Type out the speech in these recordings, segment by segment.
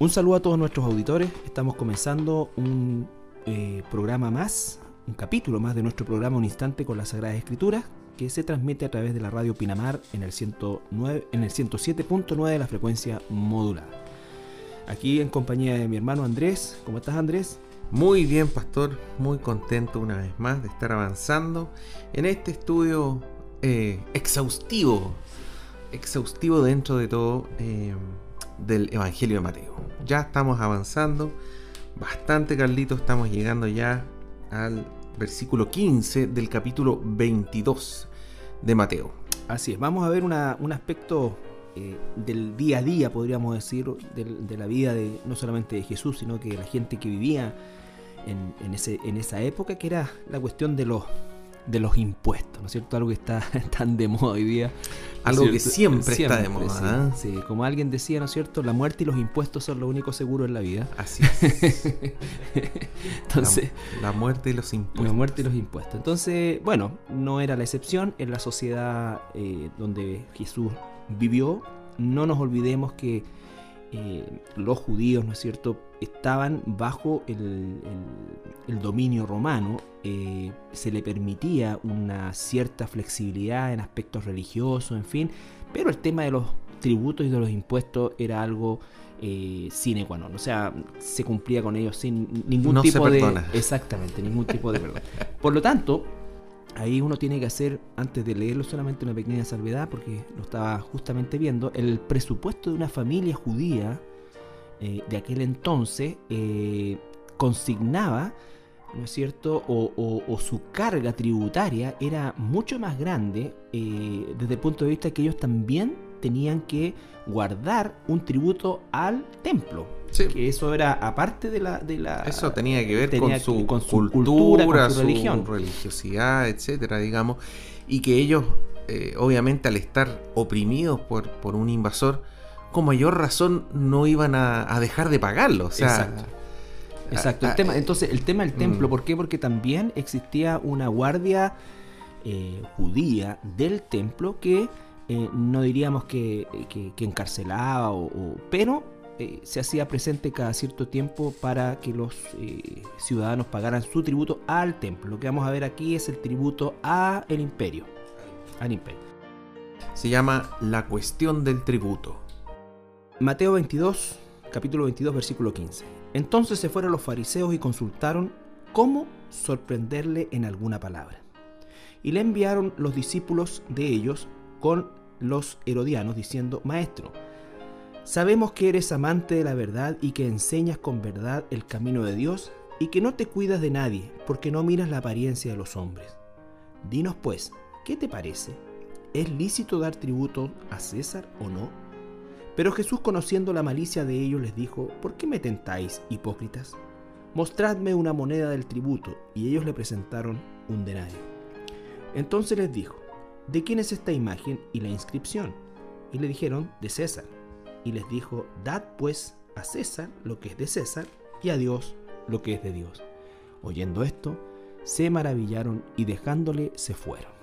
Un saludo a todos nuestros auditores. Estamos comenzando un eh, programa más, un capítulo más de nuestro programa Un Instante con las Sagradas Escrituras, que se transmite a través de la radio Pinamar en el, 109, en el 107.9 de la frecuencia modulada. Aquí en compañía de mi hermano Andrés. ¿Cómo estás Andrés? Muy bien, pastor. Muy contento una vez más de estar avanzando en este estudio eh, exhaustivo. Exhaustivo dentro de todo. Eh, del Evangelio de Mateo. Ya estamos avanzando bastante, Carlito. Estamos llegando ya al versículo 15 del capítulo 22 de Mateo. Así es, vamos a ver un aspecto eh, del día a día, podríamos decir, de, la vida de no solamente de Jesús, sino que de la gente que vivía en, ese, en esa época, que era la cuestión de los de los impuestos, ¿no es cierto? Algo que está tan de moda hoy día. Algo que siempre, está de moda. Sí, sí, como alguien decía, ¿no es cierto? La muerte y los impuestos son lo único seguro en la vida. Así es. Entonces, la, muerte y los impuestos. La muerte y los impuestos. Entonces, bueno, no era la excepción en la sociedad eh, donde Jesús vivió. No nos olvidemos que eh, los judíos, ¿no es cierto?, estaban bajo el, dominio romano, eh, se le permitía una cierta flexibilidad en aspectos religiosos, en fin, pero el tema de los tributos y de los impuestos era algo eh, sine qua non, o sea, se cumplía con ellos sin ningún tipo de... Exactamente, ningún tipo de verdad. Por lo tanto, ahí uno tiene que hacer, antes de leerlo solamente una pequeña salvedad, porque lo estaba justamente viendo, el presupuesto de una familia judía eh, de aquel entonces eh, consignaba, ¿no es cierto?, o, su carga tributaria era mucho más grande eh, desde el punto de vista que ellos también tenían que guardar un tributo al templo. Que eso era aparte de la, de la Eso tenía que ver con, su, cultura, su, religión. religiosidad, etcétera, digamos. Y que ellos, obviamente, al estar oprimidos por, por un invasor, con mayor razón no iban a, dejar de pagarlo. O sea, Exacto. Exacto. El tema, entonces, el tema del templo, mm. ¿por qué? Porque también existía una guardia eh, judía del templo que eh, no diríamos que, encarcelaba, o, pero eh, se hacía presente cada cierto tiempo para que los eh, ciudadanos pagaran su tributo al templo. Lo que vamos a ver aquí es el tributo a el imperio. Al imperio. Se llama la cuestión del tributo. Mateo 22, capítulo 22, versículo 15. Entonces se fueron los fariseos y consultaron cómo sorprenderle en alguna palabra. Y le enviaron los discípulos de ellos con los herodianos diciendo, Maestro, sabemos que eres amante de la verdad y que enseñas con verdad el camino de Dios y que no te cuidas de nadie porque no miras la apariencia de los hombres. Dinos pues, ¿qué te parece? ¿Es lícito dar tributo a César o no? Pero Jesús, conociendo la malicia de ellos, les dijo, ¿por qué me tentáis, hipócritas? Mostradme una moneda del tributo. Y ellos le presentaron un denario. Entonces les dijo, ¿de quién es esta imagen y la inscripción? Y le dijeron, de César. Y les dijo, dad pues a César lo que es de César y a Dios lo que es de Dios. Oyendo esto, se maravillaron y dejándole se fueron.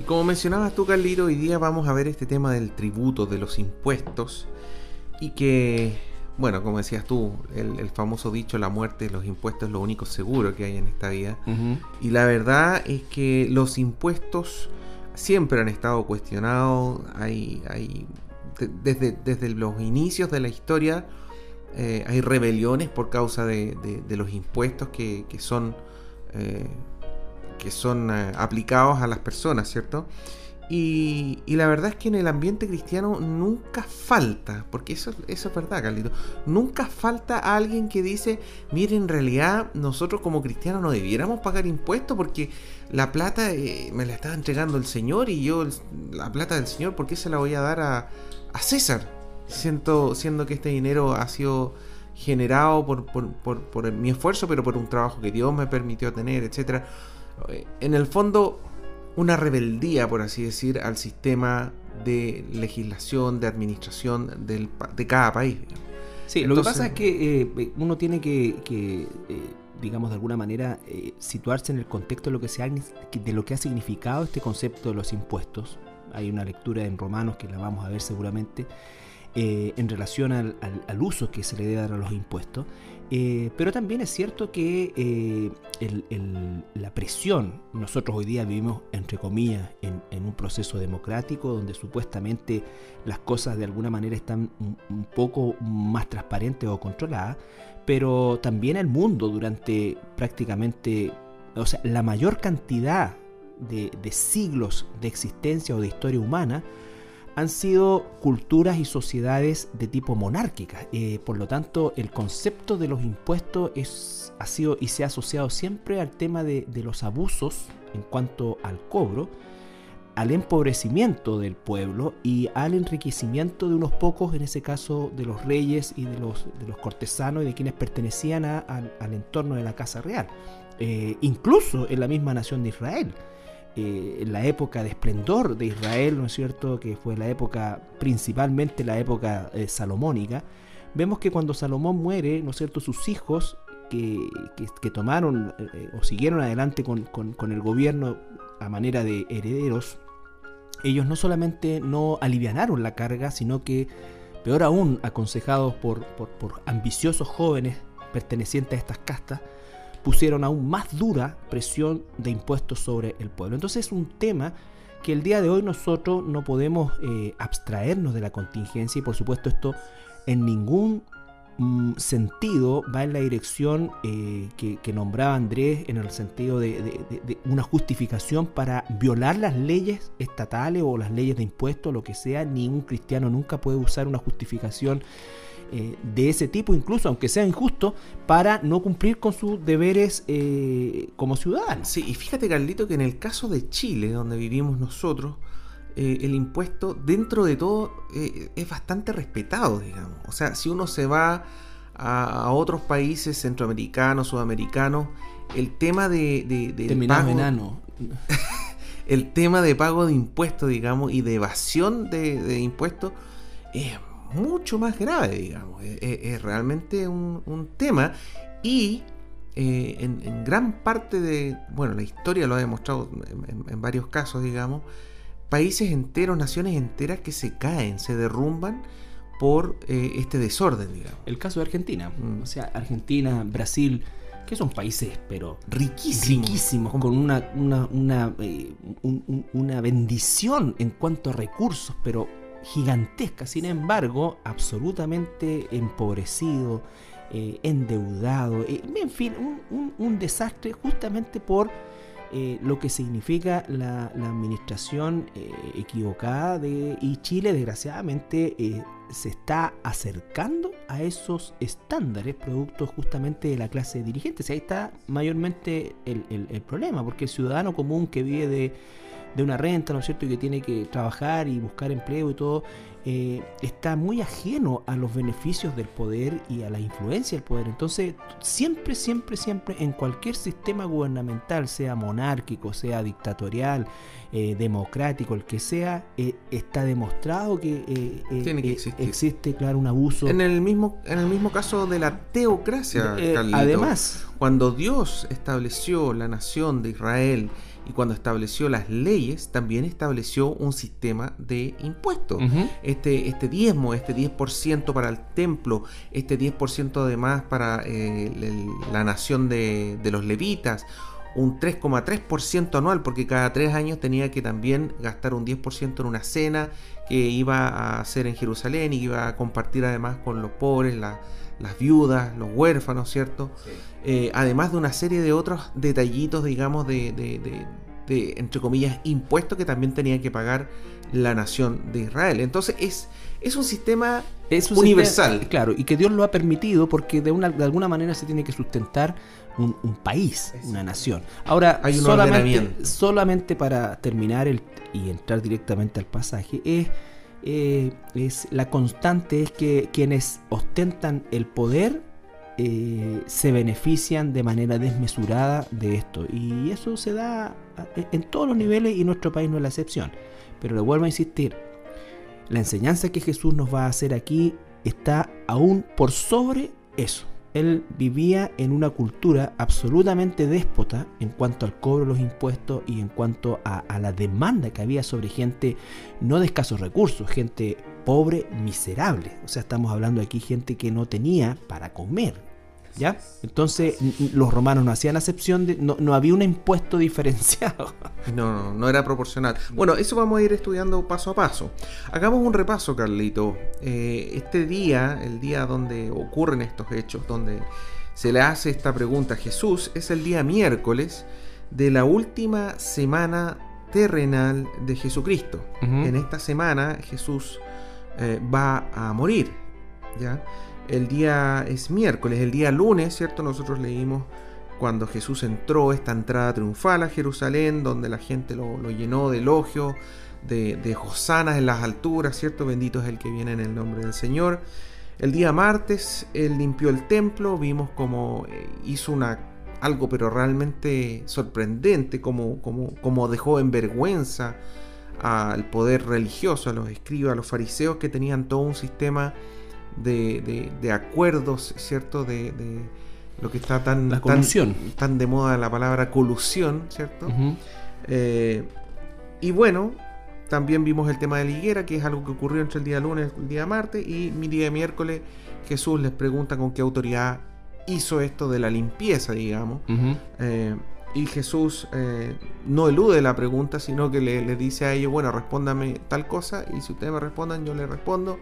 Y como mencionabas tú, Carlito, hoy día vamos a ver este tema del tributo, de los impuestos, y que bueno, como decías tú, el, famoso dicho, la muerte de los impuestos es lo único seguro que hay en esta vida. Y la verdad es que los impuestos siempre han estado cuestionados. Hay, hay desde, desde los inicios de la historia eh, hay rebeliones por causa de, los impuestos que, son, eh, que son eh, aplicados a las personas, ¿cierto? Y, la verdad es que en el ambiente cristiano nunca falta, porque eso, es verdad, Carlito, nunca falta alguien que dice, mire, en realidad nosotros como cristianos no debiéramos pagar impuestos porque la plata eh, me la está entregando el Señor y yo la plata del Señor, ¿por qué se la voy a dar a, César? Siento, siendo que este dinero ha sido generado por, por mi esfuerzo, pero por un trabajo que Dios me permitió tener, etc. Eh, en el fondo una rebeldía, por así decir, al sistema de legislación, de administración de cada país. Sí, lo que pasa es que eh, uno tiene que, eh, digamos, de alguna manera eh, situarse en el contexto de lo, que se ha, de lo que ha significado este concepto de los impuestos. Hay una lectura en Romanos que la vamos a ver seguramente. Eh, en relación al, uso que se le debe dar a los impuestos. Eh, pero también es cierto que eh, la presión, nosotros hoy día vivimos, entre comillas, en, un proceso democrático donde supuestamente las cosas de alguna manera están un, poco más transparentes o controladas, pero también el mundo durante prácticamente, o sea, la mayor cantidad de, de siglos de existencia o de historia humana, han sido culturas y sociedades de tipo monárquicas. Eh, por lo tanto, el concepto de los impuestos es, ha sido y se ha asociado siempre al tema de, los abusos en cuanto al cobro, al empobrecimiento del pueblo y al enriquecimiento de unos pocos, en ese caso de los reyes y de los, de los cortesanos y de quienes pertenecían al, entorno de la Casa Real. Eh, incluso en la misma nación de Israel. Eh, en la época de esplendor de Israel, ¿no es cierto? Que fue la época, principalmente la época eh, salomónica, vemos que cuando Salomón muere, ¿no es cierto? Sus hijos que, tomaron eh, o siguieron adelante con, el gobierno a manera de herederos, ellos no solamente no alivianaron la carga, sino que, peor aún, aconsejados por, por ambiciosos jóvenes pertenecientes a estas castas, pusieron aún más dura presión de impuestos sobre el pueblo. Entonces es un tema que el día de hoy nosotros no podemos eh, abstraernos de la contingencia y por supuesto esto en ningún mm, sentido va en la dirección eh, que, nombraba Andrés en el sentido de, una justificación para violar las leyes estatales o las leyes de impuestos, lo que sea, ni un cristiano nunca puede usar una justificación eh, de ese tipo, incluso aunque sea injusto, para no cumplir con sus deberes eh, como ciudadanos. Sí, y fíjate Carlito que en el caso de Chile, donde vivimos nosotros, eh, el impuesto dentro de todo es bastante respetado, digamos. O sea, si uno se va a, otros países centroamericanos, sudamericanos, el tema de... de, pago, el tema de pago de impuestos, digamos, y de evasión de, de impuestos es mucho más grave, digamos. Es, realmente un, tema y eh, en, gran parte de, bueno, la historia lo ha demostrado en, varios casos, digamos, países enteros, naciones enteras que se caen, se derrumban por eh, este desorden, digamos. El caso de Argentina, mm. o sea, Argentina, Brasil, que son países, pero riquísimos, riquísimos con una, una, una, eh, una bendición en cuanto a recursos, pero gigantesca, sin embargo, absolutamente empobrecido, eh, endeudado, eh, en fin, un, desastre justamente por eh, lo que significa la, administración equivocada de y Chile desgraciadamente se está acercando a esos estándares productos justamente de la clase dirigente. ahí está mayormente el problema, porque el ciudadano común que vive de de una renta, ¿no es cierto? Y que tiene que trabajar y buscar empleo y todo, eh, está muy ajeno a los beneficios del poder y a la influencia del poder. Entonces, siempre, siempre, siempre, en cualquier sistema gubernamental, sea monárquico, sea dictatorial, eh, democrático, el que sea, eh, está demostrado que, existe, claro, un abuso. En el mismo, en el mismo caso de la teocracia, además, cuando Dios estableció la nación de Israel, y cuando estableció las leyes también estableció un sistema de impuestos. este, este diezmo, este 10% para el templo, este 10% además para eh, la nación de, los levitas, un 3,3% anual, porque cada tres años tenía que también gastar un 10% en una cena que iba a hacer en Jerusalén y que iba a compartir además con los pobres, las viudas, los huérfanos, ¿cierto? Eh, además de una serie de otros detallitos, digamos, de, de, entre comillas, impuestos que también tenía que pagar la nación de Israel. Entonces es, es un sistema es universal. claro, y que Dios lo ha permitido porque de, una, de alguna manera se tiene que sustentar un, país, una nación. Ahora, Hay solamente, solamente para terminar el, y entrar directamente al pasaje, es, eh, es la constante es que quienes ostentan el poder eh, se benefician de manera desmesurada de esto. Y eso se da en todos los niveles y nuestro país no es la excepción. Pero le vuelvo a insistir, la enseñanza que Jesús nos va a hacer aquí está aún por sobre eso. Él vivía en una cultura absolutamente déspota en cuanto al cobro de los impuestos y en cuanto a, a la demanda que había sobre gente no de escasos recursos, gente pobre, miserable. O sea, estamos hablando aquí gente que no tenía para comer. ¿Ya? Entonces los romanos no hacían acepción, de, no, había un impuesto diferenciado. No, no, no era proporcional. Bueno, eso vamos a ir estudiando paso a paso. Hagamos un repaso, Carlito. Eh, este día, el día donde ocurren estos hechos, donde se le hace esta pregunta a Jesús, es el día miércoles de la última semana terrenal de Jesucristo. En esta semana Jesús eh, va a morir. ¿Ya? El día es miércoles, el día lunes, ¿cierto? Nosotros leímos cuando Jesús entró, esta entrada triunfal a Jerusalén, donde la gente lo, llenó de elogios, de, de hosanas en las alturas, ¿cierto? Bendito es el que viene en el nombre del Señor. El día martes él limpió el templo, vimos como eh, hizo una algo pero realmente sorprendente, como, como, como dejó en vergüenza al poder religioso, a los escribas, a los fariseos que tenían todo un sistema de, de, acuerdos, ¿cierto? De, de, lo que está tan, la tan, tan, de moda la palabra colusión, ¿cierto? Eh, y bueno, también vimos el tema de la higuera, que es algo que ocurrió entre el día lunes y el día martes, y mi día miércoles Jesús les pregunta con qué autoridad hizo esto de la limpieza, digamos. Eh, y Jesús eh, no elude la pregunta, sino que le, le, dice a ellos, bueno, respóndame tal cosa, y si ustedes me respondan, yo les respondo.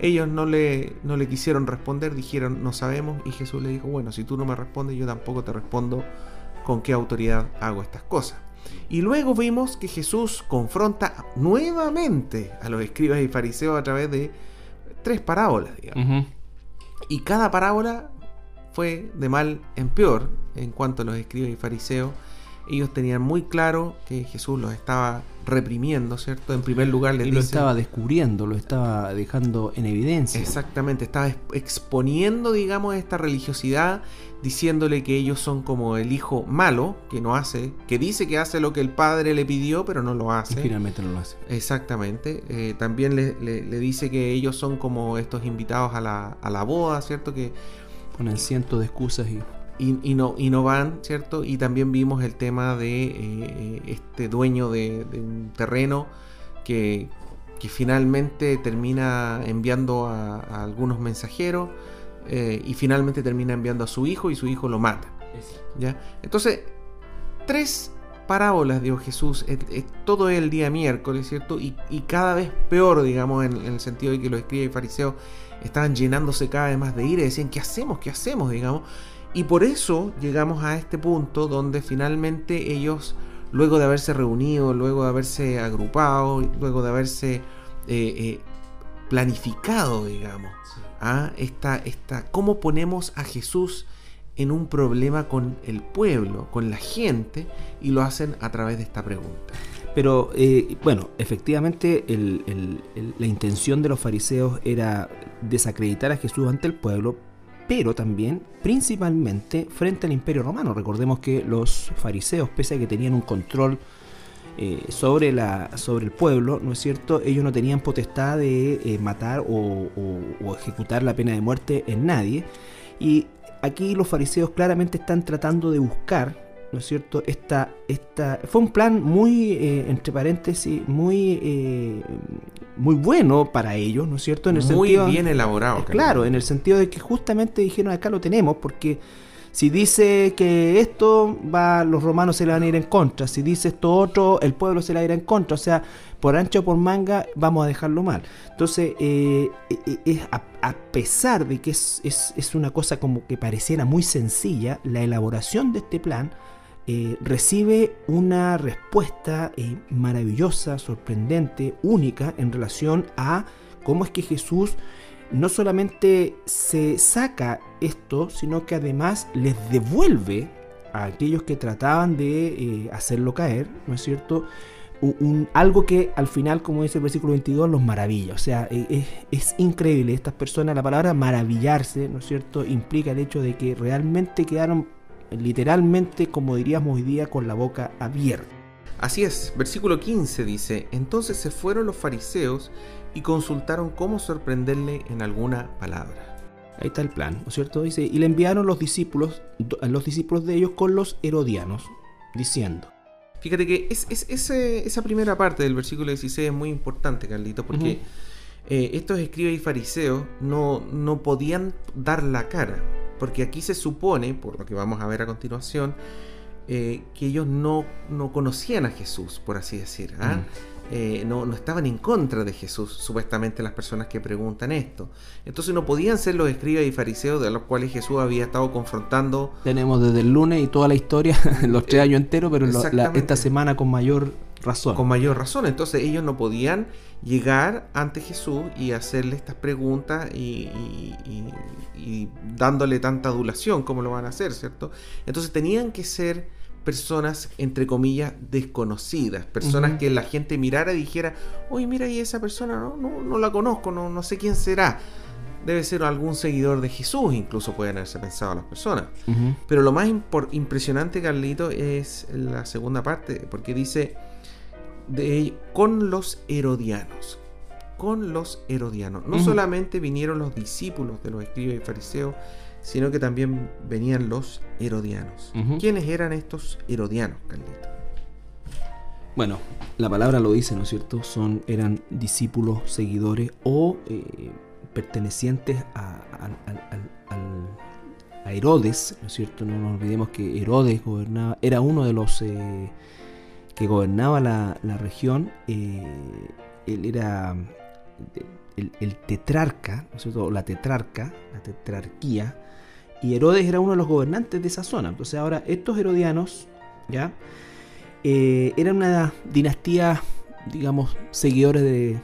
Ellos no le, no le quisieron responder, dijeron, no sabemos, y Jesús le dijo, bueno, si tú no me respondes, yo tampoco te respondo con qué autoridad hago estas cosas. Y luego vimos que Jesús confronta nuevamente a los escribas y fariseos a través de tres parábolas, digamos. Y cada parábola fue de mal en peor en cuanto a los escribas y fariseos. Ellos tenían muy claro que Jesús los estaba reprimiendo, ¿cierto? En primer lugar les y lo estaba descubriendo, lo estaba dejando en evidencia. Exactamente, estaba exponiendo, digamos, esta religiosidad, diciéndole que ellos son como el hijo malo, que no hace, que dice que hace lo que el padre le pidió, pero no lo hace. Y finalmente no lo hace. Exactamente. Eh, también le, dice que ellos son como estos invitados a la, a la boda, ¿cierto? Que ponen cientos de excusas y y, no, y no van, ¿cierto? Y también vimos el tema de eh, eh, este dueño de, un terreno que, finalmente termina enviando a, algunos mensajeros eh, y finalmente termina enviando a su hijo y su hijo lo mata. ¿ya? Entonces, tres parábolas dio Jesús todo el día miércoles, ¿cierto? Y, cada vez peor, digamos, en, en, el sentido de que los escribas y fariseos estaban llenándose cada vez más de ira y decían, ¿qué hacemos? ¿Qué hacemos? Digamos. Y por eso llegamos a este punto donde finalmente ellos, luego de haberse reunido, luego de haberse agrupado, luego de haberse eh, eh, planificado, digamos, ¿ah? esta, esta, cómo ponemos a Jesús en un problema con el pueblo, con la gente, y lo hacen a través de esta pregunta. Pero eh, bueno, efectivamente la intención de los fariseos era desacreditar a Jesús ante el pueblo, pero también principalmente frente al imperio romano. Recordemos que los fariseos, pese a que tenían un control eh, sobre, la, sobre el pueblo, ¿no es cierto? Ellos no tenían potestad de eh, matar o, ejecutar la pena de muerte en nadie. Y aquí los fariseos claramente están tratando de buscar ¿no es cierto? Esta, esta, fue un plan muy, eh, entre paréntesis, muy, eh, muy bueno para ellos, ¿no es cierto? En el muy bien elaborado. Claro, en el sentido de que justamente dijeron acá lo tenemos, porque si dice que esto va, los romanos se le van a ir en contra, si dice esto otro, el pueblo se le va a ir en contra, o sea, por ancho o por manga, vamos a dejarlo mal. Entonces, eh, a, a, pesar de que es, es, es una cosa como que pareciera muy sencilla, la elaboración de este plan, eh, recibe una respuesta eh, maravillosa, sorprendente, única en relación a cómo es que Jesús no solamente se saca esto, sino que además les devuelve a aquellos que trataban de eh, hacerlo caer, ¿no es cierto? Algo que al final, como dice el versículo 22, los maravilla. O sea, es, es, increíble. Estas personas, la palabra maravillarse, ¿no es cierto?, implica el hecho de que realmente quedaron literalmente, como diríamos hoy día, con la boca abierta. Así es, versículo 15 dice, entonces se fueron los fariseos y consultaron cómo sorprenderle en alguna palabra. Ahí está el plan, ¿no es cierto? Dice, y le enviaron los discípulos, los discípulos de ellos con los herodianos, diciendo. Fíjate que es, esa primera parte del versículo 16 es muy importante, Carlito, porque eh, estos escribas y fariseos no, no podían dar la cara, porque aquí se supone, por lo que vamos a ver a continuación, eh, que ellos no, no, conocían a Jesús, por así decir. ¿ah? Mm. Eh, no, no, estaban en contra de Jesús, supuestamente las personas que preguntan esto. Entonces no podían ser los escribas y fariseos de los cuales Jesús había estado confrontando. Tenemos desde el lunes y toda la historia, los tres años enteros, pero esta semana con mayor razón. Con mayor razón. Entonces ellos no podían llegar ante Jesús y hacerle estas preguntas y, y dándole tanta adulación como lo van a hacer, ¿cierto? Entonces tenían que ser personas, entre comillas, desconocidas, personas que la gente mirara y dijera, oye, mira, y esa persona no, no, la conozco, no, no sé quién será. Debe ser algún seguidor de Jesús, incluso pueden haberse pensado las personas. Pero lo más impresionante, Carlito, es la segunda parte, porque dice, de, con los herodianos. Con los herodianos. No solamente vinieron los discípulos de los escribas y fariseos, sino que también venían los herodianos. ¿Quiénes eran estos herodianos, Carlito? Bueno, la palabra lo dice, ¿no es cierto? Son, eran discípulos, seguidores o eh, pertenecientes a, Herodes, ¿no es cierto? No nos olvidemos que Herodes gobernaba, era uno de los eh, que gobernaba la, región. Eh, él era el, tetrarca, ¿no es cierto? la tetrarca, la tetrarquía, y Herodes era uno de los gobernantes de esa zona. Entonces ahora estos herodianos, ¿ya? Eh, eran una dinastía, digamos, seguidores de,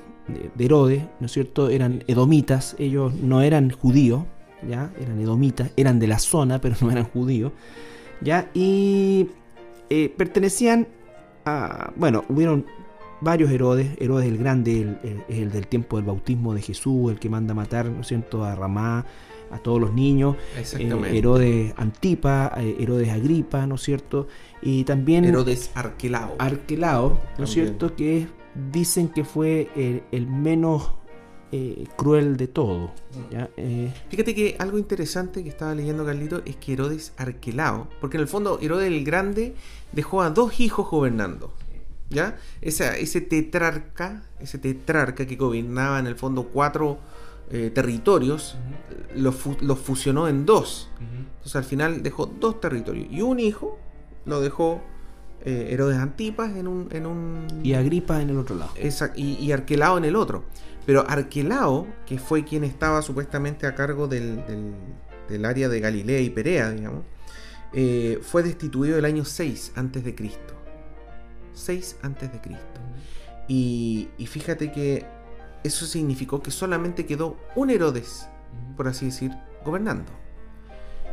Herodes, ¿no es cierto? Eran edomitas, ellos no eran judíos, ¿ya? Eran edomitas, eran de la zona, pero no eran judíos, ¿ya? Y eh, pertenecían a, bueno, hubieron varios Herodes, Herodes el Grande, el, el, del tiempo del bautismo de Jesús, el que manda a matar, ¿no es cierto?, a Ramá, a todos los niños. Eh, Herodes Antipa, eh, Herodes Agripa, ¿no es cierto? Y también... Herodes Arquelao. Arquelao, ¿no es cierto? Que dicen que fue el, menos eh, cruel de todo. Fíjate que algo interesante que estaba leyendo Carlito es que Herodes Arquelao, porque en el fondo Herodes el Grande dejó a dos hijos gobernando. ¿Ya? ese tetrarca, ese tetrarca que gobernaba en el fondo cuatro eh, territorios, los, fusionó en dos. Entonces al final dejó dos territorios. Y un hijo lo dejó eh, Herodes Antipas en un, en un... Y Agripa en el otro lado. y, Arquelao en el otro. Pero Arquelao, que fue quien estaba supuestamente a cargo del, del, área de Galilea y Perea, digamos, eh, fue destituido el año 6 antes de Cristo. 6 antes de Cristo. y, y fíjate que eso significó que solamente quedó un Herodes, por así decir, gobernando.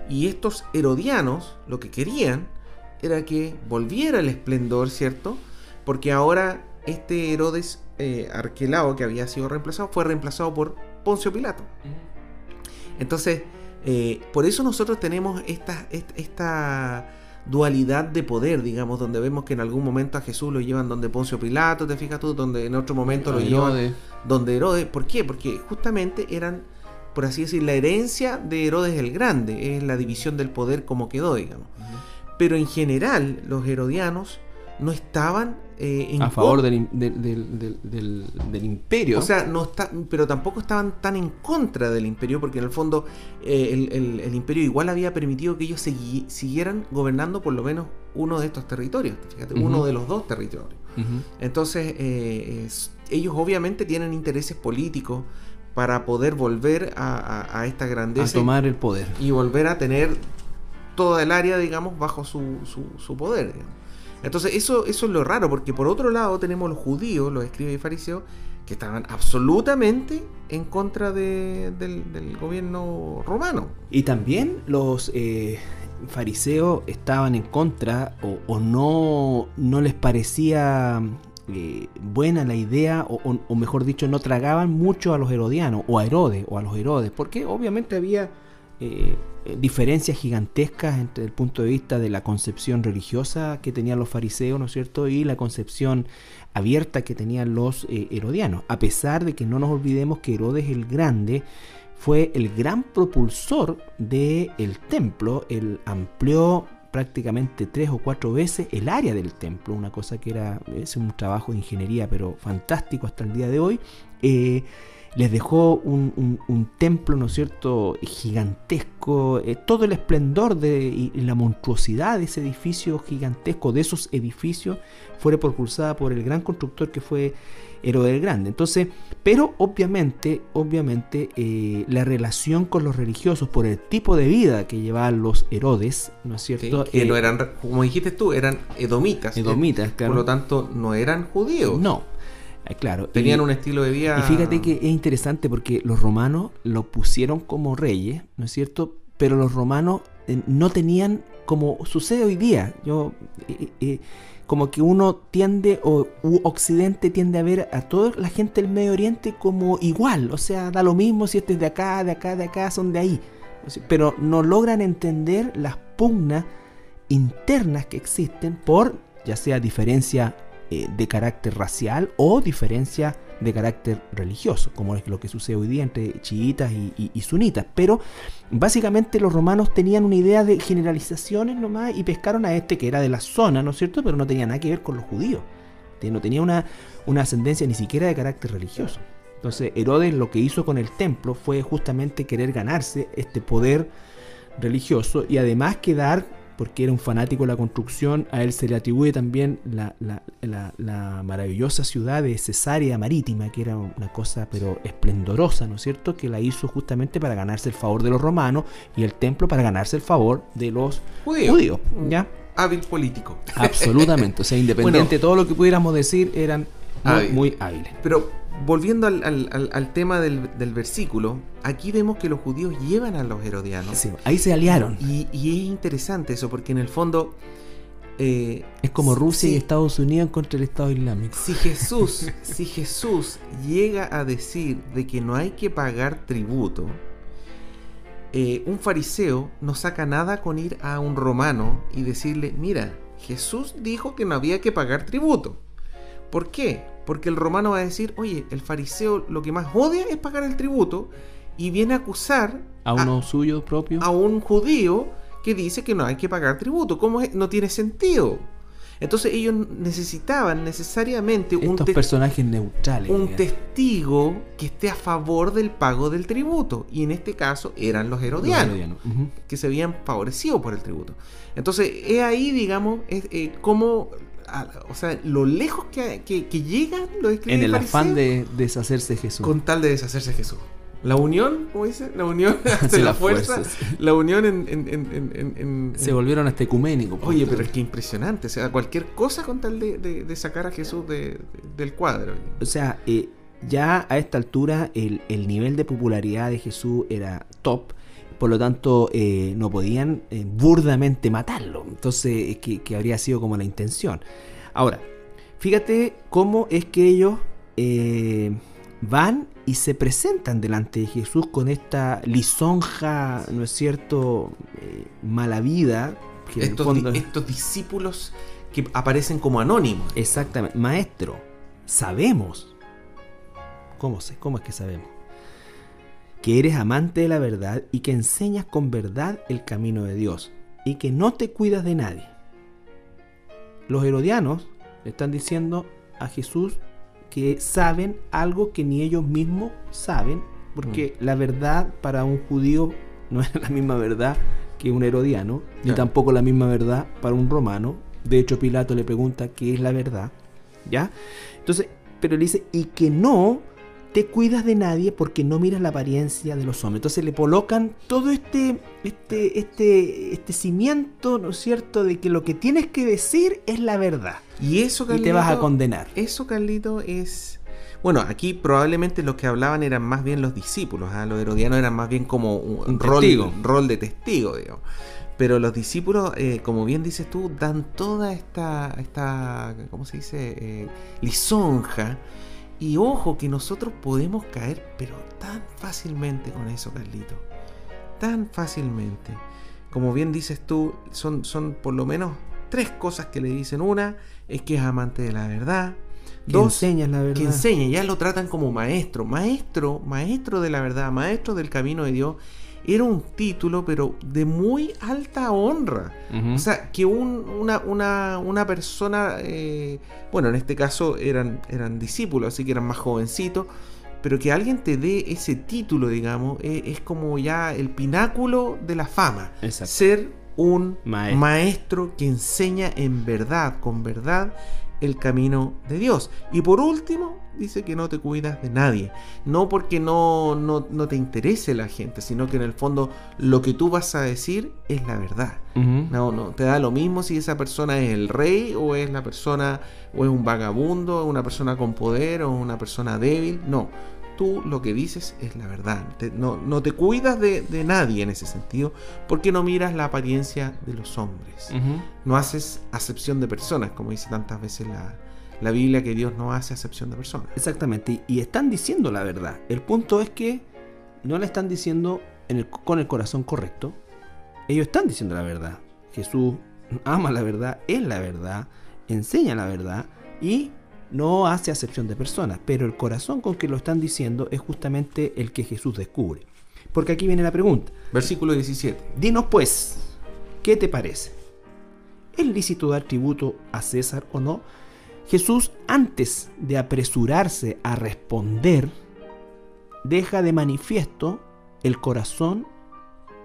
Y estos herodianos lo que querían era que volviera el esplendor, ¿cierto? Porque ahora este Herodes eh, Arquelao, que había sido reemplazado, fue reemplazado por Poncio Pilato. Entonces, eh, por eso nosotros tenemos esta, esta dualidad de poder, digamos, donde vemos que en algún momento a Jesús lo llevan donde Poncio Pilato, te fijas tú, donde en otro momento lo llevan donde Herodes. ¿Por qué? Porque justamente eran, por así decir, la herencia de Herodes el Grande, es la división del poder como quedó, digamos. Pero en general, los herodianos no estaban eh, a favor del, del, imperio. O sea, no está, pero tampoco estaban tan en contra del imperio, porque en el fondo eh, el, imperio igual había permitido que ellos siguieran gobernando por lo menos uno de estos territorios, fíjate, uno de los dos territorios. Entonces, eh, ellos obviamente tienen intereses políticos para poder volver a, esta grandeza. A tomar el poder. Y volver a tener toda el área, digamos, bajo su, su, poder. Entonces eso, eso es lo raro, porque por otro lado tenemos los judíos, los escribas y fariseos, que estaban absolutamente en contra del, gobierno romano. Y también los eh, fariseos estaban en contra o, no, no les parecía eh, buena la idea, o, mejor dicho, no tragaban mucho a los herodianos, o a Herodes, o a los Herodes, porque obviamente había eh, eh, diferencias gigantescas entre el punto de vista de la concepción religiosa que tenían los fariseos, ¿no es cierto? Y la concepción abierta que tenían los eh, herodianos. A pesar de que no nos olvidemos que Herodes el Grande fue el gran propulsor del el templo, él amplió prácticamente tres o cuatro veces el área del templo, una cosa que era es un trabajo de ingeniería pero fantástico hasta el día de hoy. Les dejó un, templo, ¿no es cierto?, gigantesco, eh, todo el esplendor de, y, la monstruosidad de ese edificio gigantesco, de esos edificios, fue propulsada por el gran constructor que fue Herodes el Grande. Entonces, pero obviamente, obviamente, eh, la relación con los religiosos por el tipo de vida que llevaban los Herodes, ¿no es cierto? que no eh, eran, como dijiste tú, eran edomitas. Edomitas, claro. Por lo tanto, no eran judíos. No, eh, claro. Tenían un estilo de vida. Y fíjate que es interesante porque los romanos lo pusieron como reyes, ¿no es cierto? Pero los romanos eh, no tenían, como sucede hoy día, yo, eh, como que uno tiende, o Occidente tiende a ver a toda la gente del Medio Oriente como igual, o sea, da lo mismo si este es de acá, de acá, de acá, son de ahí. Pero no logran entender las pugnas internas que existen por ya sea diferencia eh, de carácter racial o diferencia de carácter religioso, como es lo que sucede hoy día entre chiitas y, sunitas. Pero básicamente los romanos tenían una idea de generalizaciones nomás y pescaron a este que era de la zona, ¿no es cierto? Pero no tenía nada que ver con los judíos. No tenía una, una ascendencia ni siquiera de carácter religioso. Entonces Herodes lo que hizo con el templo fue justamente querer ganarse este poder religioso y además quedar porque era un fanático de la construcción, a él se le atribuye también la, maravillosa ciudad de Cesarea Marítima, que era una cosa pero esplendorosa, ¿no es cierto?, que la hizo justamente para ganarse el favor de los romanos y el templo para ganarse el favor de los judíos, ¿ya? Hábil político. Absolutamente, o sea, independiente de todo lo que pudiéramos decir, eran muy, muy hábiles. Pero volviendo al, tema del, versículo, aquí vemos que los judíos llevan a los herodianos. ahí se aliaron. Y, es interesante eso, porque en el fondo... Eh, es como Rusia y Estados Unidos contra el Estado Islámico. Si Jesús, si Jesús llega a decir de que no hay que pagar tributo, eh, un fariseo no saca nada con ir a un romano y decirle, mira, Jesús dijo que no había que pagar tributo. ¿Por qué? Porque el romano va a decir, oye, el fariseo lo que más odia es pagar el tributo y viene a acusar a uno suyo propio. A un judío que dice que no hay que pagar tributo. ¿Cómo es? No tiene sentido. Entonces ellos necesitaban necesariamente un personajes neutrales. Un testigo que esté a favor del pago del tributo. Y en este caso eran los herodianos, que se habían favorecido por el tributo. Entonces, es ahí, digamos, es, eh, cómo o sea, lo lejos que, llegan los En el afán de deshacerse de Jesús. Con tal de deshacerse de Jesús. La unión, ¿cómo dice? La unión hace la fuerza. La unión en, Se volvieron hasta ecuménicos. Oye, pero es que impresionante. O sea, cualquier cosa con tal de, sacar a Jesús del cuadro. O sea, eh, ya a esta altura el, el nivel de popularidad de Jesús era top por lo tanto eh, no podían eh, burdamente matarlo. Entonces, que, que, habría sido como la intención. Ahora, fíjate cómo es que ellos eh, van y se presentan delante de Jesús con esta lisonja, ¿no es cierto?, mala vida. Que estos, estos discípulos que aparecen como anónimos. Exactamente. Maestro, sabemos. ¿Cómo sé? ¿Cómo es que sabemos? Que eres amante de la verdad y que enseñas con verdad el camino de Dios y que no te cuidas de nadie. Los herodianos le están diciendo a Jesús que saben algo que ni ellos mismos saben, porque mm. la verdad para un judío no es la misma verdad que un herodiano, ni tampoco la misma verdad para un romano. De hecho, Pilato le pregunta qué es la verdad, ¿ya? Entonces, pero le dice, y que no te cuidas de nadie porque no miras la apariencia de los hombres. Entonces le colocan todo este, este, este, este cimiento, ¿no es cierto?, de que lo que tienes que decir es la verdad. Y eso, Carlito, te vas a condenar. Eso, Carlito, es... Bueno, aquí probablemente los que hablaban eran más bien los discípulos, ¿ah? los herodianos eran más bien como un, rol, rol, de testigo, digamos. Pero los discípulos, eh, como bien dices tú, dan toda esta, esta ¿cómo se dice?, eh, lisonja y ojo que nosotros podemos caer, pero tan fácilmente con eso, Carlito. Tan fácilmente. Como bien dices tú, son, son por lo menos tres cosas que le dicen. Una es que es amante de la verdad. Que enseña la verdad. Que enseña, ya lo tratan como maestro. Maestro, maestro de la verdad, maestro del camino de Dios era un título, pero de muy alta honra. O sea, que una, una, persona, eh, bueno, en este caso eran, eran discípulos, así que eran más jovencitos, pero que alguien te dé ese título, digamos, e, es, como ya el pináculo de la fama. Ser un maestro que enseña en verdad, con verdad, el camino de Dios. Y por último, dice que no te cuidas de nadie. No porque no, no, te interese la gente, sino que en el fondo lo que tú vas a decir es la verdad. No, no, te da lo mismo si esa persona es el rey o es la persona, o es un vagabundo, o una persona con poder o una persona débil. No, tú lo que dices es la verdad. no, te cuidas de, nadie en ese sentido porque no miras la apariencia de los hombres. No haces acepción de personas, como dice tantas veces la, la Biblia, que Dios no hace acepción de personas. Exactamente, y, están diciendo la verdad. El punto es que no la están diciendo con el corazón correcto. Ellos están diciendo la verdad. Jesús ama la verdad, es la verdad, enseña la verdad y no hace acepción de personas, pero el corazón con que lo están diciendo es justamente el que Jesús descubre. Porque aquí viene la pregunta. Versículo 17. Dinos pues, ¿qué te parece? ¿Es lícito dar tributo a César o no? Jesús, antes de apresurarse a responder, deja de manifiesto el corazón,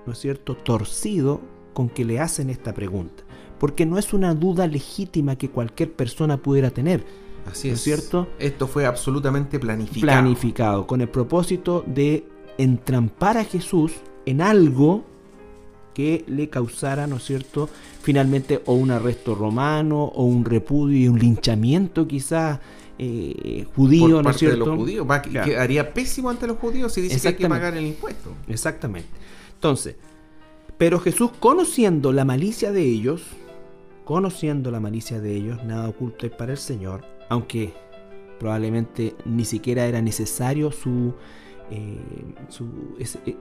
¿no es cierto?, torcido con que le hacen esta pregunta. Porque no es una duda legítima que cualquier persona pudiera tener Así es. cierto? Esto fue absolutamente planificado. Planificado, con el propósito de entrampar a Jesús en algo que le causara, ¿no es cierto?, finalmente o un arresto romano o un repudio y un linchamiento quizás eh, judío, ¿no es cierto? De los judíos. Haría pésimo ante los judíos si dice que hay que pagar el impuesto. Exactamente. Entonces, pero Jesús, conociendo la malicia de ellos, conociendo la malicia de ellos, nada oculto es para el Señor, aunque probablemente ni siquiera era necesario su, eh,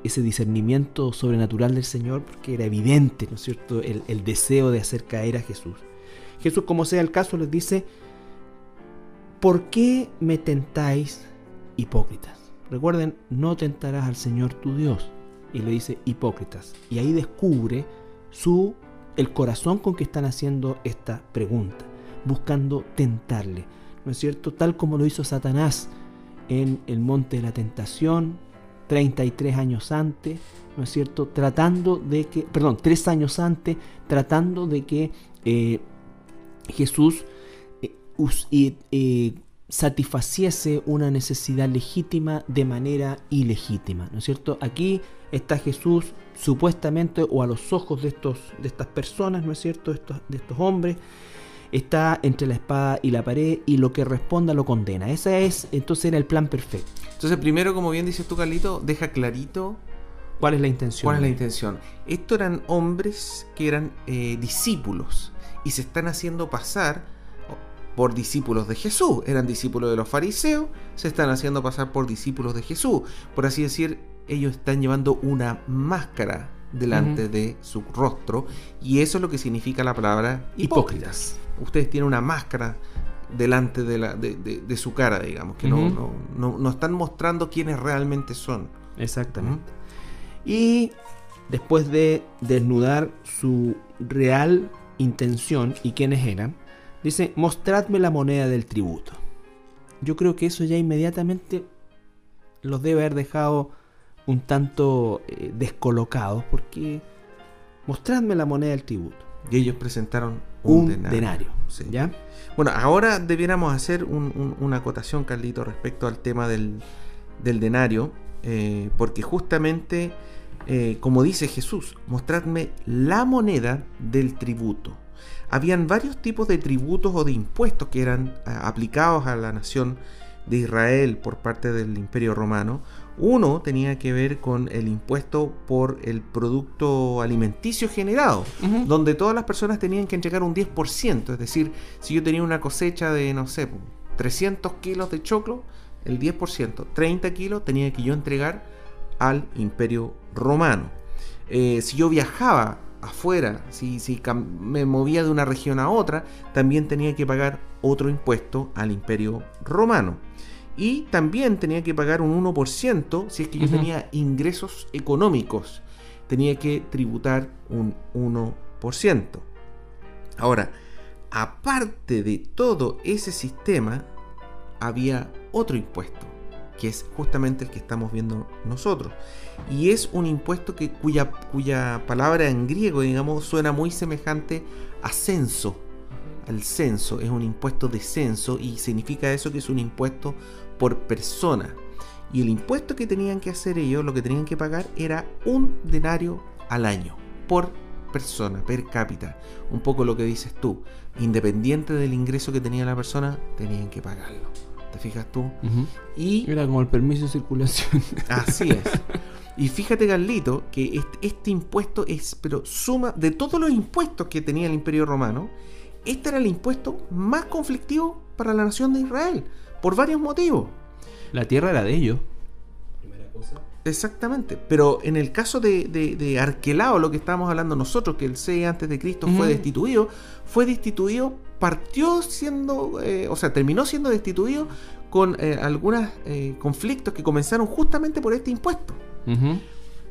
ese, discernimiento sobrenatural del Señor, porque era evidente, ¿no es cierto?, el, el, deseo de hacer caer a Jesús. Jesús, como sea el caso, les dice, ¿por qué me tentáis hipócritas? Recuerden, no tentarás al Señor tu Dios. Y le dice hipócritas. Y ahí descubre su el corazón con que están haciendo esta pregunta, buscando tentarle. ¿no es cierto? Tal como lo hizo Satanás en el monte de la tentación, 33 años antes, ¿no es cierto? Tratando de que, perdón, tres años antes, tratando de que eh, Jesús eh, eh, satisfaciese una necesidad legítima de manera ilegítima, ¿no es cierto? Aquí está Jesús supuestamente o a los ojos de, estos, de estas personas, ¿no es cierto? Estos, de estos hombres, está entre la espada y la pared y lo que responda lo condena. Ese es, entonces era el plan perfecto. Entonces primero, como bien dices tú, Carlito, deja clarito cuál es la intención. ¿Cuál es la intención? Estos eran hombres que eran eh, discípulos y se están haciendo pasar por discípulos de Jesús. Eran discípulos de los fariseos, se están haciendo pasar por discípulos de Jesús. Por así decir, ellos están llevando una máscara delante de su rostro y eso es lo que significa la palabra hipócritas ustedes tienen una máscara delante de, la, de, su cara, digamos, que no, no, están mostrando quiénes realmente son. Exactamente. Y después de desnudar su real intención y quiénes eran, dice, mostradme la moneda del tributo. Yo creo que eso ya inmediatamente los debe haber dejado un tanto eh, descolocados, porque mostradme la moneda del tributo. Y ellos presentaron un, denario. ¿ya? Bueno, ahora debiéramos hacer una acotación, Carlito, respecto al tema del, denario, eh, porque justamente, eh, como dice Jesús, mostradme la moneda del tributo. Habían varios tipos de tributos o de impuestos que eran aplicados a la nación de Israel por parte del Imperio Romano. Uno tenía que ver con el impuesto por el producto alimenticio generado, donde todas las personas tenían que entregar un 10%, es decir, si yo tenía una cosecha de, no sé, 300 kilos de choclo, el 10%, 30 kilos tenía que yo entregar al imperio romano. Eh, si yo viajaba afuera, si, si me movía de una región a otra, también tenía que pagar otro impuesto al imperio romano. Y también tenía que pagar un 1% si es que yo tenía ingresos económicos. Tenía que tributar un 1%. Ahora, aparte de todo ese sistema, había otro impuesto. que es justamente el que estamos viendo nosotros. Y es un impuesto que, cuya, cuya palabra en griego, digamos, suena muy semejante a censo. Al censo, es un impuesto de censo y significa eso que es un impuesto por persona. Y el impuesto que tenían que hacer ellos, lo que tenían que pagar, era un denario al año por persona, per cápita. Un poco lo que dices tú. Independiente del ingreso que tenía la persona, tenían que pagarlo. ¿Te fijas tú? Y era como el permiso de circulación. Así es. Y fíjate, Carlito, que este, este, impuesto es, pero suma de todos los impuestos que tenía el Imperio Romano, este era el impuesto más conflictivo para la nación de Israel, por varios motivos. La tierra era de ellos. Primera cosa. Exactamente, pero en el caso de, de, Arquelao, lo que estábamos hablando nosotros, que el 6 antes de Cristo fue destituido, fue destituido, partió siendo, eh, o sea, terminó siendo destituido con eh, algunos eh, conflictos que comenzaron justamente por este impuesto.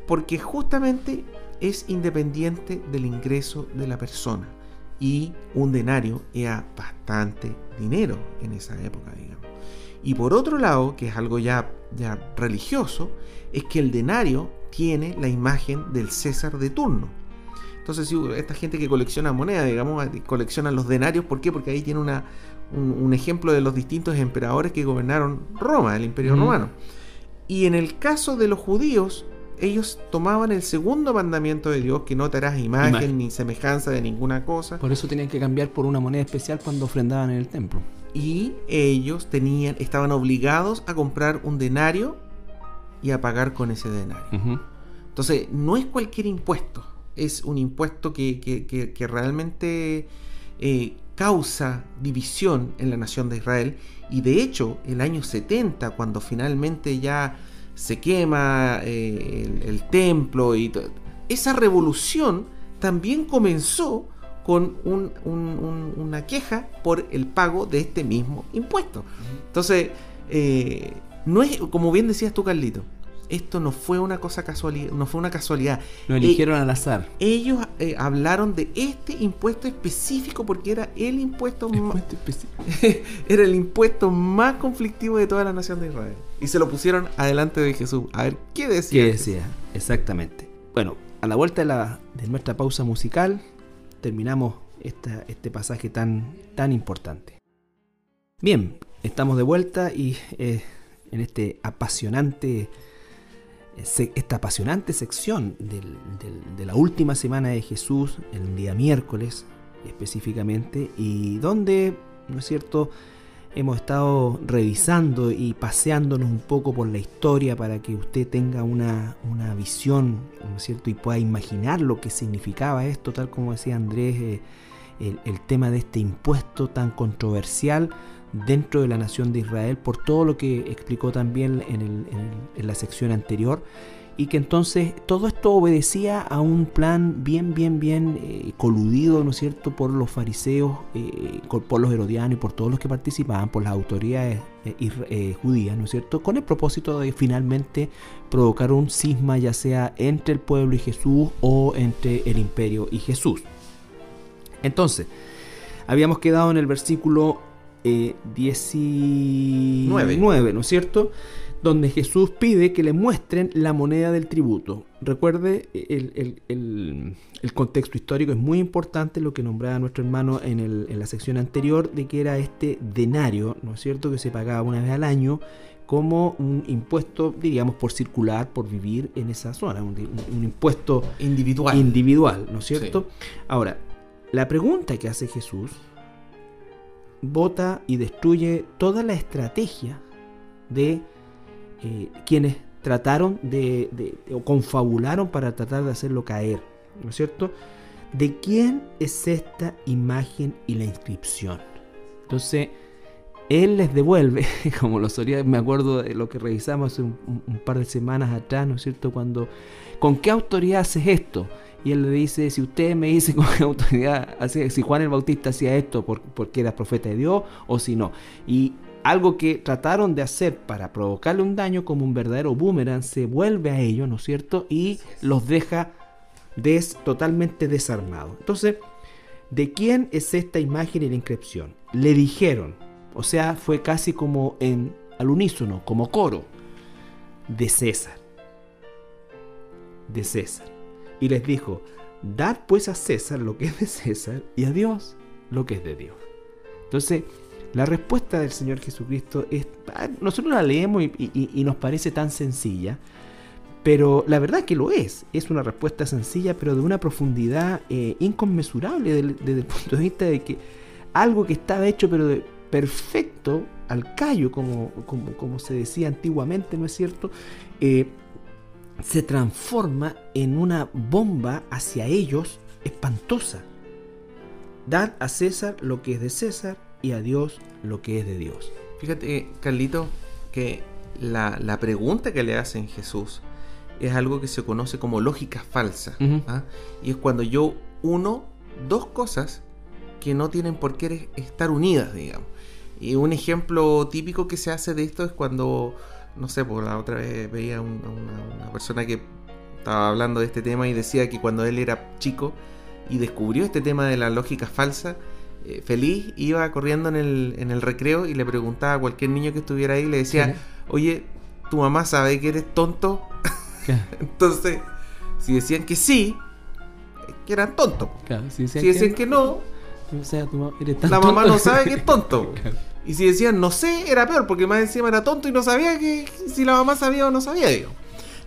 Porque justamente es independiente del ingreso de la persona. Y un denario era bastante dinero en esa época, digamos. Y por otro lado, que es algo ya, ya religioso, es que el denario tiene la imagen del César de turno. Entonces, esta gente que colecciona monedas, digamos, colecciona los denarios, ¿por qué? Porque ahí tiene una, un, ejemplo de los distintos emperadores que gobernaron Roma, el Imperio Romano. Y en el caso de los judíos, ellos tomaban el segundo mandamiento de Dios, que no te harás imagen, ni semejanza de ninguna cosa. Por eso tenían que cambiar por una moneda especial cuando ofrendaban en el templo. Y ellos tenían, estaban obligados a comprar un denario y a pagar con ese denario. Entonces, no es cualquier impuesto, es un impuesto que, realmente eh, causa división en la nación de Israel. Y de hecho, el año 70, cuando finalmente ya se quema eh, el, templo y esa revolución también comenzó con una queja por el pago de este mismo impuesto. Entonces, eh, no es, como bien decías tú, Carlito, esto no fue una cosa casualidad, no fue una casualidad. Lo eligieron al azar. Ellos eh, hablaron de este impuesto específico porque era el impuesto, más era el impuesto más conflictivo de toda la nación de Israel. Y se lo pusieron adelante de Jesús. A ver, ¿qué decía? ¿Qué decía? Exactamente. Bueno, a la vuelta de, la, de nuestra pausa musical, terminamos este pasaje tan, tan importante. Bien, estamos de vuelta y eh, en este apasionante, esta apasionante sección de la última semana de Jesús, el día miércoles específicamente, y donde, ¿no es cierto?, hemos estado revisando y paseándonos un poco por la historia para que usted tenga una, visión, ¿no es cierto? Y pueda imaginar lo que significaba esto, tal como decía Andrés, eh, el, tema de este impuesto tan controversial dentro de la nación de Israel, por todo lo que explicó también en la sección anterior y que entonces todo esto obedecía a un plan bien, bien, bien eh, coludido, ¿no es cierto?, por los fariseos, eh, por los herodianos y por todos los que participaban, por las autoridades eh, judías, ¿no es cierto?, con el propósito de finalmente provocar un cisma ya sea entre el pueblo y Jesús o entre el imperio y Jesús. Entonces, habíamos quedado en el versículo 19, ¿no es cierto?, donde Jesús pide que le muestren la moneda del tributo. Recuerde, el, contexto histórico es muy importante, lo que nombraba nuestro hermano en, la sección anterior, de que era este denario, ¿no es cierto?, que se pagaba una vez al año como un impuesto, diríamos, por circular, por vivir en esa zona, un, impuesto individual. individual, ¿no es cierto? Ahora, la pregunta que hace Jesús vota y destruye toda la estrategia de eh, quienes trataron de, o confabularon para tratar de hacerlo caer, ¿no es cierto? ¿De quién es esta imagen y la inscripción? Entonces, él les devuelve, como lo solía, me acuerdo de lo que revisamos hace un, par de semanas atrás, ¿no es cierto? Cuando, ¿con qué autoridad haces esto? Y él le dice, si usted me dice con qué autoridad, si Juan el Bautista hacía esto porque era profeta de Dios o si no. Y algo que trataron de hacer para provocarle un daño como un verdadero boomerang se vuelve a ellos, ¿no es cierto? Y los deja des, totalmente desarmados. Entonces, ¿de quién es esta imagen y la inscripción? Le dijeron, o sea, fue casi como en al unísono, como coro. de César. De César. Y les dijo, dad pues a César lo que es de César y a Dios lo que es de Dios. Entonces, la respuesta del Señor Jesucristo es, ah, nosotros la leemos y, nos parece tan sencilla, pero la verdad que lo es. Es una respuesta sencilla, pero de una profundidad eh, inconmensurable desde, el punto de vista de que algo que estaba hecho, pero perfecto al callo, como, como, se decía antiguamente, ¿no es cierto? Eh, se transforma en una bomba hacia ellos espantosa. Dad a César lo que es de César y a Dios lo que es de Dios. Fíjate, Carlito, que la, pregunta que le hacen Jesús es algo que se conoce como lógica falsa. ¿ah? Y es cuando yo uno dos cosas que no tienen por qué estar unidas, digamos. Y un ejemplo típico que se hace de esto es cuando, no sé, por la otra vez veía una persona que estaba hablando de este tema y decía que cuando él era chico y descubrió este tema de la lógica falsa, eh, feliz, iba corriendo en el, en el recreo y le preguntaba a cualquier niño que estuviera ahí, le decía, oye, ¿tu mamá sabe que eres tonto? Entonces, si decían que sí, que eran tontos. si decían, que, no, la mamá no sabe que es tonto. Y si decían no sé, era peor, porque más encima era tonto y no sabía que si la mamá sabía o no sabía, digo.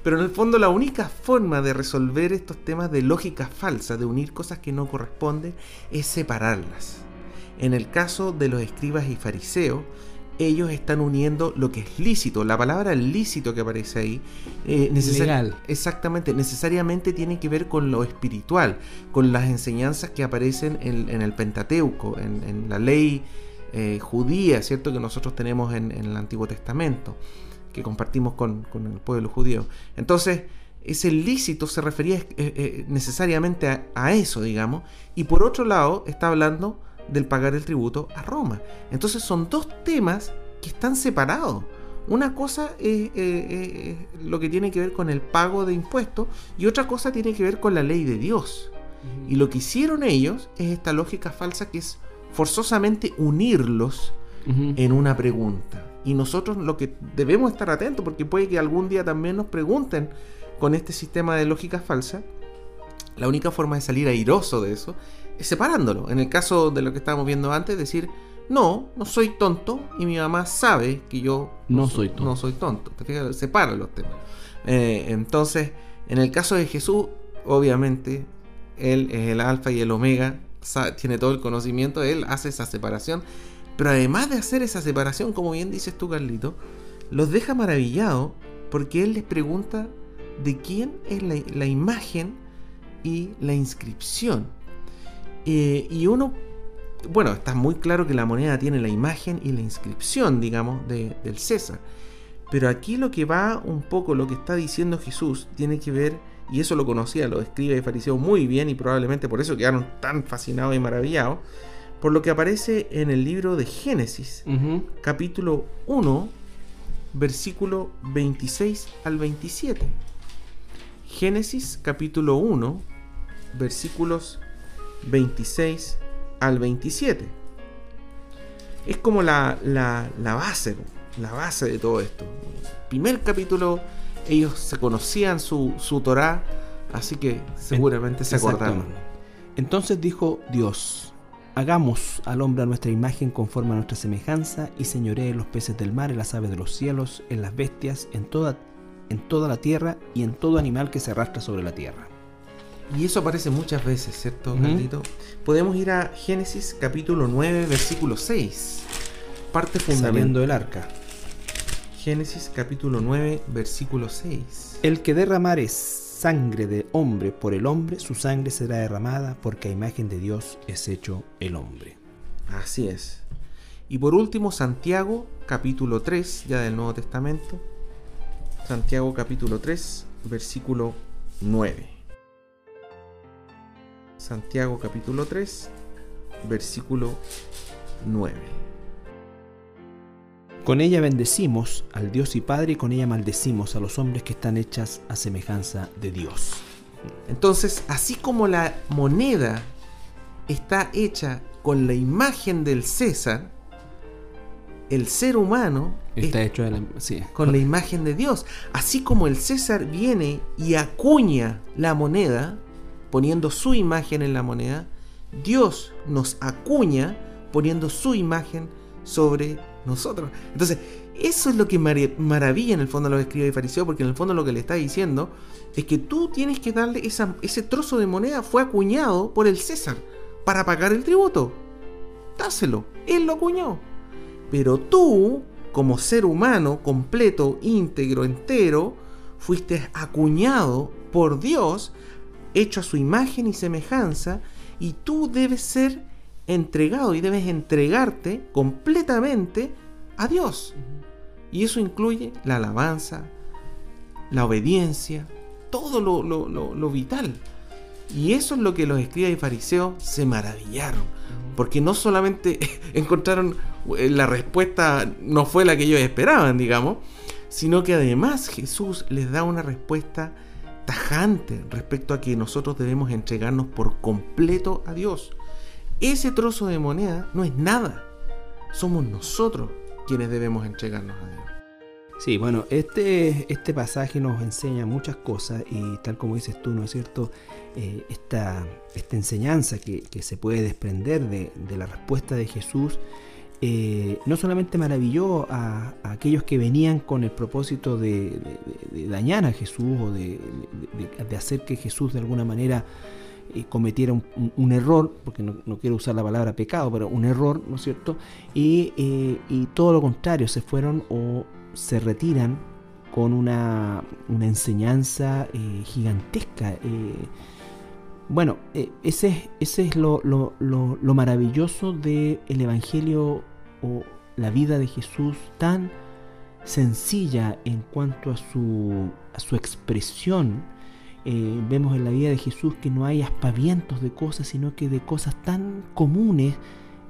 Pero en el fondo la única forma de resolver estos temas de lógica falsa, de unir cosas que no corresponden, es separarlas. En el caso de los escribas y fariseos, ellos están uniendo lo que es lícito. La palabra lícito que aparece ahí, eh, exactamente, necesariamente tiene que ver con lo espiritual, con las enseñanzas que aparecen en, el Pentateuco, en, la ley eh, judía, ¿cierto? Que nosotros tenemos en, el Antiguo Testamento, que compartimos con, el pueblo judío. Entonces, ese lícito se refería eh, necesariamente a, a eso, digamos, y por otro lado está hablando del pagar el tributo a Roma. Entonces son dos temas que están separados. Una cosa es, lo que tiene que ver con el pago de impuestos y otra cosa tiene que ver con la ley de Dios. Y lo que hicieron ellos es esta lógica falsa que es forzosamente unirlos en una pregunta. Y nosotros lo que debemos estar atentos, porque puede que algún día también nos pregunten con este sistema de lógica falsa, la única forma de salir airoso de eso separándolo. En el caso de lo que estábamos viendo antes, decir, no, no soy tonto y mi mamá sabe que yo no, soy tonto. No soy tonto. Separa los temas. Eh, entonces, en el caso de Jesús, obviamente, Él es el alfa y el omega, tiene todo el conocimiento, Él hace esa separación. Pero además de hacer esa separación, como bien dices tú, Carlito, los deja maravillados porque Él les pregunta de quién es la imagen y la inscripción. Eh, y uno, bueno, está muy claro que la moneda tiene la imagen y la inscripción, digamos, del César. Pero aquí lo que va un poco, lo que está diciendo Jesús, tiene que ver, y eso lo conocía, lo escribe y fariseos muy bien, y probablemente por eso quedaron tan fascinados y maravillados, por lo que aparece en el libro de Génesis, capítulo 1, versículo 26 al 27. Génesis capítulo 1, versículos 26 al 27. Es como la, base, la base de todo esto. Primer capítulo, ellos se conocían su, su Torah, así que seguramente se acordaron. Entonces dijo Dios, hagamos al hombre a nuestra imagen conforme a nuestra semejanza y señoree en los peces del mar, en las aves de los cielos, en las bestias, en toda, en toda la tierra y en todo animal que se arrastra sobre la tierra. Y eso aparece muchas veces, ¿cierto, uh Podemos ir a Génesis capítulo 9, versículo 6. Parte fundamental. del arca. Génesis capítulo 9, versículo 6. El que derramare sangre de hombre por el hombre, su sangre será derramada, porque a imagen de Dios es hecho el hombre. Así es. Y por último, Santiago capítulo 3, ya del Nuevo Testamento. Santiago capítulo 3, versículo 9. Santiago capítulo 3, versículo 9. Con ella bendecimos al Dios y Padre y con ella maldecimos a los hombres que están hechas a semejanza de Dios. Entonces, así como la moneda está hecha con la imagen del César, el ser humano está hecho con la imagen de Dios. Así como el César viene y acuña la moneda, poniendo su imagen en la moneda, Dios nos acuña poniendo su imagen sobre nosotros. Entonces, eso es lo que maravilla en el fondo a los escribas y fariseos, porque en el fondo lo que le está diciendo es que tú tienes que darle ese trozo de moneda fue acuñado por el César para pagar el tributo. Dáselo, él lo acuñó. Pero tú, como ser humano completo, íntegro, entero, fuiste acuñado por Dios, hecho a su imagen y semejanza, y tú debes ser entregado y debes entregarte completamente a Dios. Y eso incluye la alabanza, la obediencia, todo lo, vital. Y eso es lo que los escribas y fariseos se maravillaron. Porque no solamente encontraron eh, la respuesta, no fue la que ellos esperaban, digamos, sino que además Jesús les da una respuesta respecto a que nosotros debemos entregarnos por completo a Dios. Ese trozo de moneda no es nada. Somos nosotros quienes debemos entregarnos a Dios. Sí, bueno, este, este pasaje nos enseña muchas cosas y tal como dices tú, ¿no es cierto? Eh, esta, esta, enseñanza que, se puede desprender de, la respuesta de Jesús eh, no solamente maravilló a, aquellos que venían con el propósito de, dañar a Jesús o de, hacer que Jesús de alguna manera eh, cometiera un, error, porque no, quiero usar la palabra pecado, pero un error, ¿no es cierto? Y, y todo lo contrario, se fueron o se retiran con una, enseñanza eh, gigantesca. Eh, bueno, eh, ese, ese es lo, maravilloso del Evangelio o la vida de Jesús, tan sencilla en cuanto a su, su expresión. vemos en la vida de Jesús que no hay aspavientos de cosas, sino que de cosas tan comunes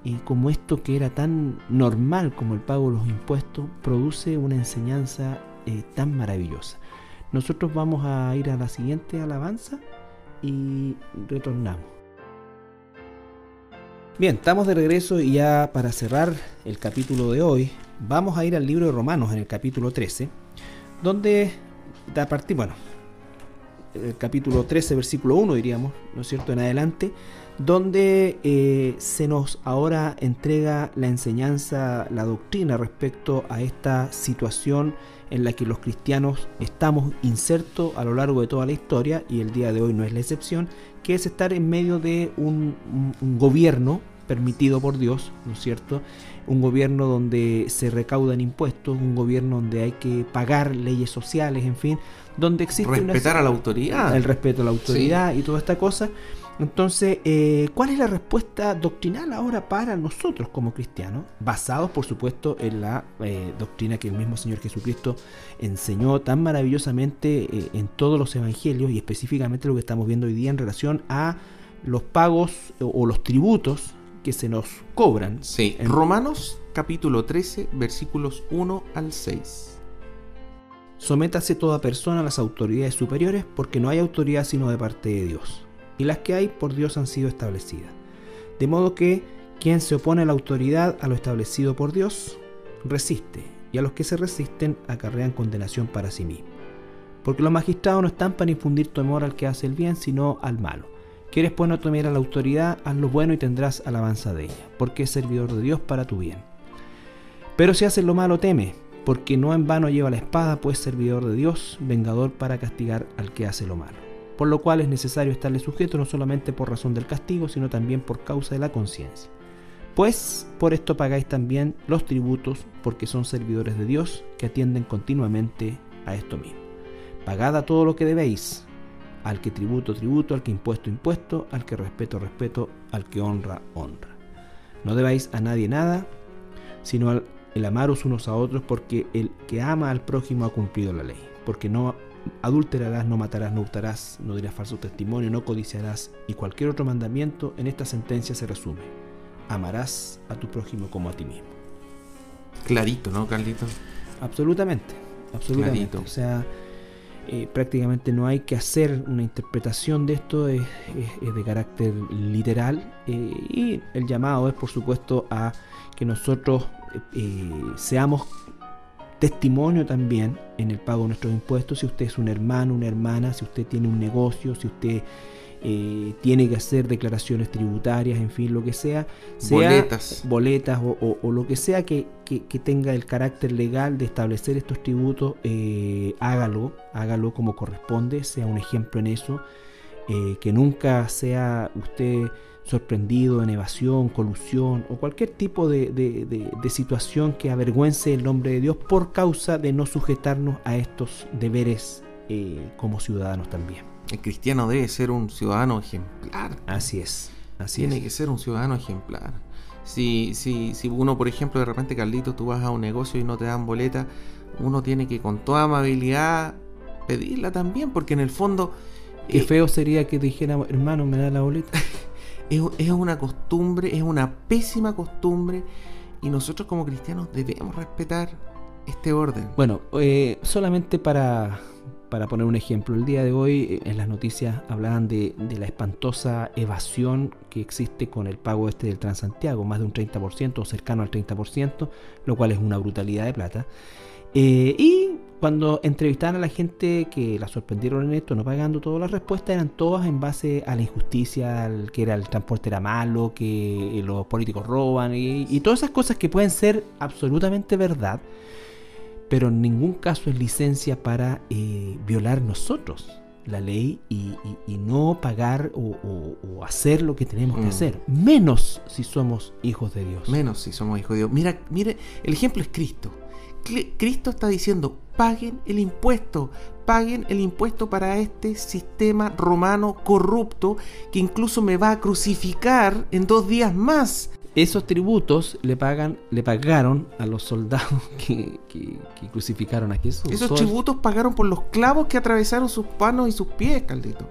y como esto que era tan normal como el pago de los impuestos, produce una enseñanza eh, tan maravillosa. Nosotros vamos a ir a la siguiente alabanza y retornamos. Bien, estamos de regreso y ya para cerrar el capítulo de hoy, vamos a ir al libro de Romanos en el capítulo 13, donde a partir, bueno, el capítulo 13, versículo 1 diríamos, ¿no es cierto?, en adelante, donde eh, se nos ahora entrega la enseñanza, la doctrina respecto a esta situación en la que los cristianos estamos insertos a lo largo de toda la historia, y el día de hoy no es la excepción, que es estar en medio de un, gobierno permitido por Dios, ¿no es cierto? Un gobierno donde se recaudan impuestos, un gobierno donde hay que pagar leyes sociales, en fin, donde existe... Respetar a la autoridad. El respeto a la autoridad y toda esta cosa. Entonces, eh, ¿cuál es la respuesta doctrinal ahora para nosotros como cristianos? Basados, por supuesto, en la eh, doctrina que el mismo Señor Jesucristo enseñó tan maravillosamente eh, en todos los evangelios y específicamente lo que estamos viendo hoy día en relación a los pagos o, los tributos que se nos cobran. Sí, en Romanos capítulo 13, versículos 1 al 6. Sométase toda persona a las autoridades superiores porque no hay autoridad sino de parte de Dios y las que hay por Dios han sido establecidas. De modo que quien se opone a la autoridad, a lo establecido por Dios, resiste, y a los que se resisten acarrean condenación para sí mismos. Porque los magistrados no están para infundir temor al que hace el bien, sino al malo. Quieres pues no temer a la autoridad, haz lo bueno y tendrás alabanza de ella, porque es servidor de Dios para tu bien. Pero si haces lo malo, teme, porque no en vano lleva la espada, pues servidor de Dios, vengador para castigar al que hace lo malo por lo cual es necesario estarle sujeto no solamente por razón del castigo, sino también por causa de la conciencia. Pues por esto pagáis también los tributos, porque son servidores de Dios que atienden continuamente a esto mismo. Pagad todo lo que debéis, al que tributo, tributo, al que impuesto, impuesto, al que respeto, respeto, al que honra, honra. No debáis a nadie nada, sino el amaros unos a otros, porque el que ama al prójimo ha cumplido la ley, porque no adulterarás, no matarás, no hurtarás, no dirás falso testimonio, no codiciarás y cualquier otro mandamiento en esta sentencia se resume. Amarás a tu prójimo como a ti mismo. Clarito, ¿no, Carlito? Absolutamente, absolutamente. O sea, eh, prácticamente no hay que hacer una interpretación de esto, es, de carácter literal eh, y el llamado es por supuesto a que nosotros seamos testimonio también en el pago de nuestros impuestos, si usted es un hermano, una hermana, si usted tiene un negocio, si usted eh, tiene que hacer declaraciones tributarias, en fin, lo que sea, boletas, boletas o, lo que sea que, tenga el carácter legal de establecer estos tributos, eh, hágalo, hágalo como corresponde, sea un ejemplo en eso, eh, que nunca sea usted sorprendido en evasión, colusión o cualquier tipo de, situación que avergüence el nombre de Dios por causa de no sujetarnos a estos deberes eh, como ciudadanos también. El cristiano debe ser un ciudadano ejemplar. Así es. Así Tiene que ser un ciudadano ejemplar. Si, si, si uno, por ejemplo, de repente, Carlito, tú vas a un negocio y no te dan boleta, uno tiene que con toda amabilidad pedirla también, porque en el fondo... Qué eh, feo sería que dijera, hermano, me da la boleta. es, una costumbre, es una pésima costumbre y nosotros como cristianos debemos respetar este orden. Bueno, eh, solamente para, para poner un ejemplo, el día de hoy eh, en las noticias hablaban de, la espantosa evasión que existe con el pago este del Transantiago, más de un 30% o cercano al 30%, lo cual es una brutalidad de plata. Eh, y cuando entrevistaban a la gente que la sorprendieron en esto, no pagando, todas las respuestas eran todas en base a la injusticia, que era el transporte era malo, que los políticos roban y, todas esas cosas que pueden ser absolutamente verdad, pero en ningún caso es licencia para eh, violar nosotros la ley y, no pagar o, hacer lo que tenemos que mm. hacer. Menos si somos hijos de Dios. Menos si somos hijos de Dios. Mira, mire, el ejemplo es Cristo. Cristo está diciendo, paguen el impuesto, paguen el impuesto para este sistema romano corrupto que incluso me va a crucificar en dos días más. Esos tributos le pagan, le pagaron a los soldados que, crucificaron a Jesús. Esos tributos pagaron por los clavos que atravesaron sus manos y sus pies, Caldito.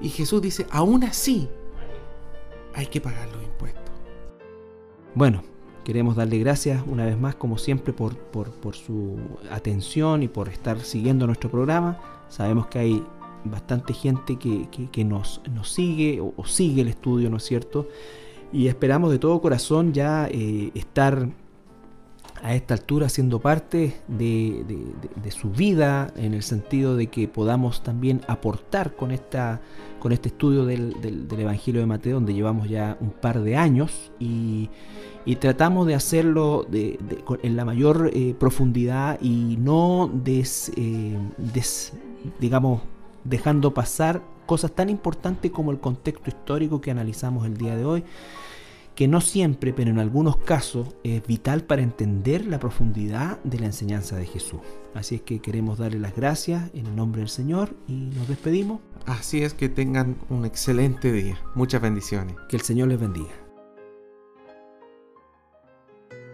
Y Jesús dice, aún así, hay que pagar los impuestos. Bueno, Queremos darle gracias una vez más, como siempre, por, su atención y por estar siguiendo nuestro programa. Sabemos que hay bastante gente que, nos, nos, sigue o, sigue el estudio, ¿no es cierto? Y esperamos de todo corazón ya eh, estar a esta altura siendo parte de, su vida, en el sentido de que podamos también aportar con, esta, con este estudio del, del Evangelio de Mateo, donde llevamos ya un par de años y tratamos de hacerlo en la mayor eh, profundidad y no des, eh, dejando pasar cosas tan importantes como el contexto histórico que analizamos el día de hoy que no siempre, pero en algunos casos es vital para entender la profundidad de la enseñanza de Jesús. Así es que queremos darle las gracias en el nombre del Señor y nos despedimos. Así es que tengan un excelente día. Muchas bendiciones. Que el Señor les bendiga.